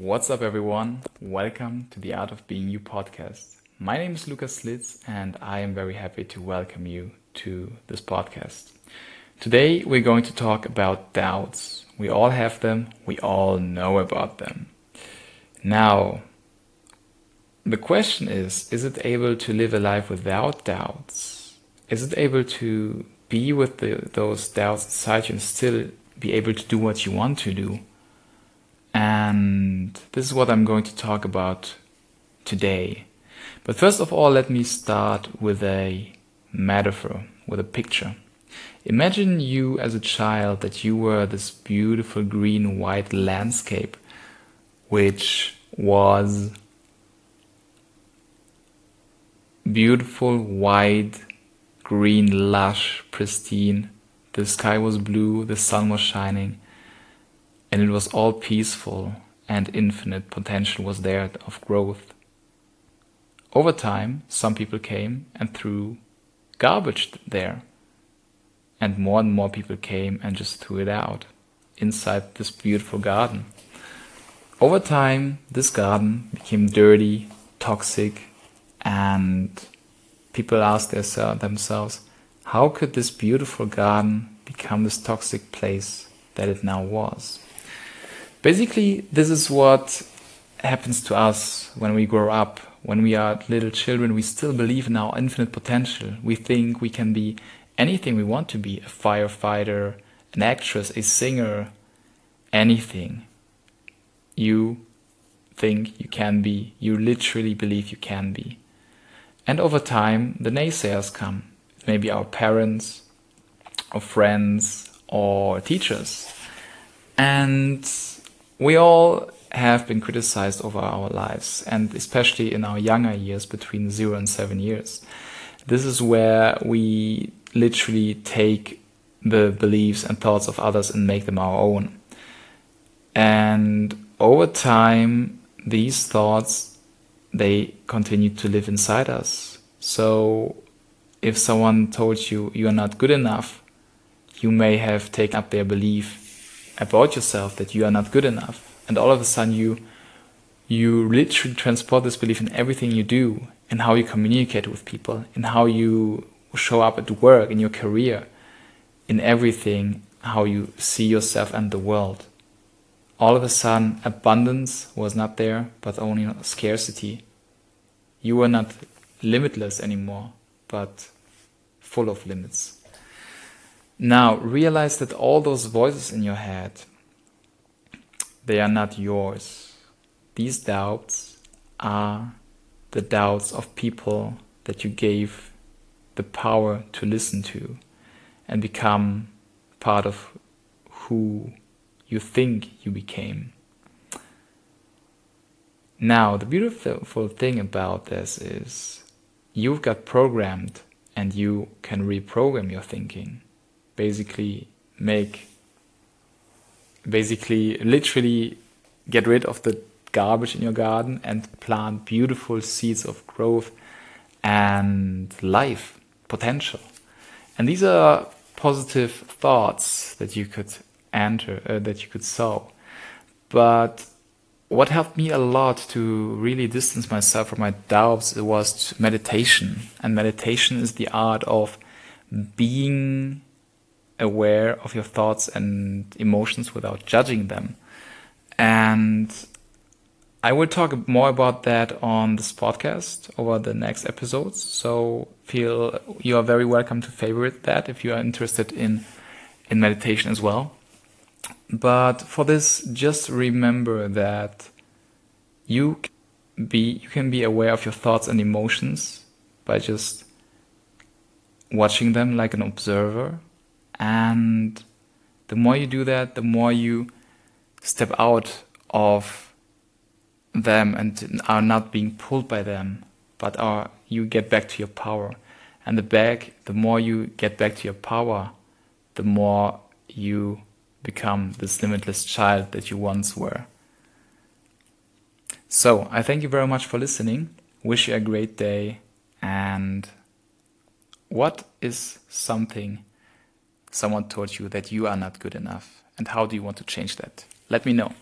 What's up, everyone? Welcome to the Art of Being You podcast. My name is Lucas Slitz, and I am very happy to welcome you to this podcast. Today, we're going to talk about doubts. We all have them, we all know about them. Now, the question is is it able to live a life without doubts? Is it able to be with the, those doubts inside you and still be able to do what you want to do? And this is what I'm going to talk about today. But first of all, let me start with a metaphor, with a picture. Imagine you as a child that you were this beautiful green white landscape, which was beautiful, wide, green, lush, pristine. The sky was blue, the sun was shining, and it was all peaceful and infinite potential was there of growth. Over time, some people came and threw garbage there, and more and more people came and just threw it out inside this beautiful garden. Over time, this garden became dirty, toxic, and people asked themselves, how could this beautiful garden become this toxic place that it now was? Basically, this is what happens to us when we grow up. When we are little children, we still believe in our infinite potential. We think we can be anything we want to be a firefighter, an actress, a singer, anything you think you can be. You literally believe you can be. And over time, the naysayers come. Maybe our parents, or friends, or teachers. And we all have been criticized over our lives, and especially in our younger years, between zero and seven years. This is where we literally take the beliefs and thoughts of others and make them our own. And over time, these thoughts they continue to live inside us. So if someone told you you are not good enough, you may have taken up their belief about yourself that you are not good enough. And all of a sudden you you literally transport this belief in everything you do, in how you communicate with people, in how you show up at work, in your career, in everything, how you see yourself and the world. All of a sudden, abundance was not there, but only scarcity. You were not limitless anymore, but full of limits. Now, realize that all those voices in your head, they are not yours. These doubts are the doubts of people that you gave the power to listen to and become part of who you think you became. Now, the beautiful thing about this is you've got programmed and you can reprogram your thinking. Basically, make, basically, literally get rid of the garbage in your garden and plant beautiful seeds of growth and life potential. And these are positive thoughts that you could enter, uh, that you could sow. But what helped me a lot to really distance myself from my doubts was meditation. And meditation is the art of being aware of your thoughts and emotions without judging them. And I will talk more about that on this podcast over the next episodes. So feel you are very welcome to favorite that if you are interested in in meditation as well. But for this, just remember that you be you can be aware of your thoughts and emotions by just watching them like an observer and the more you do that the more you step out of them and are not being pulled by them but are you get back to your power and the back the more you get back to your power the more you become this limitless child that you once were. So, I thank you very much for listening. Wish you a great day. And what is something someone told you that you are not good enough? And how do you want to change that? Let me know.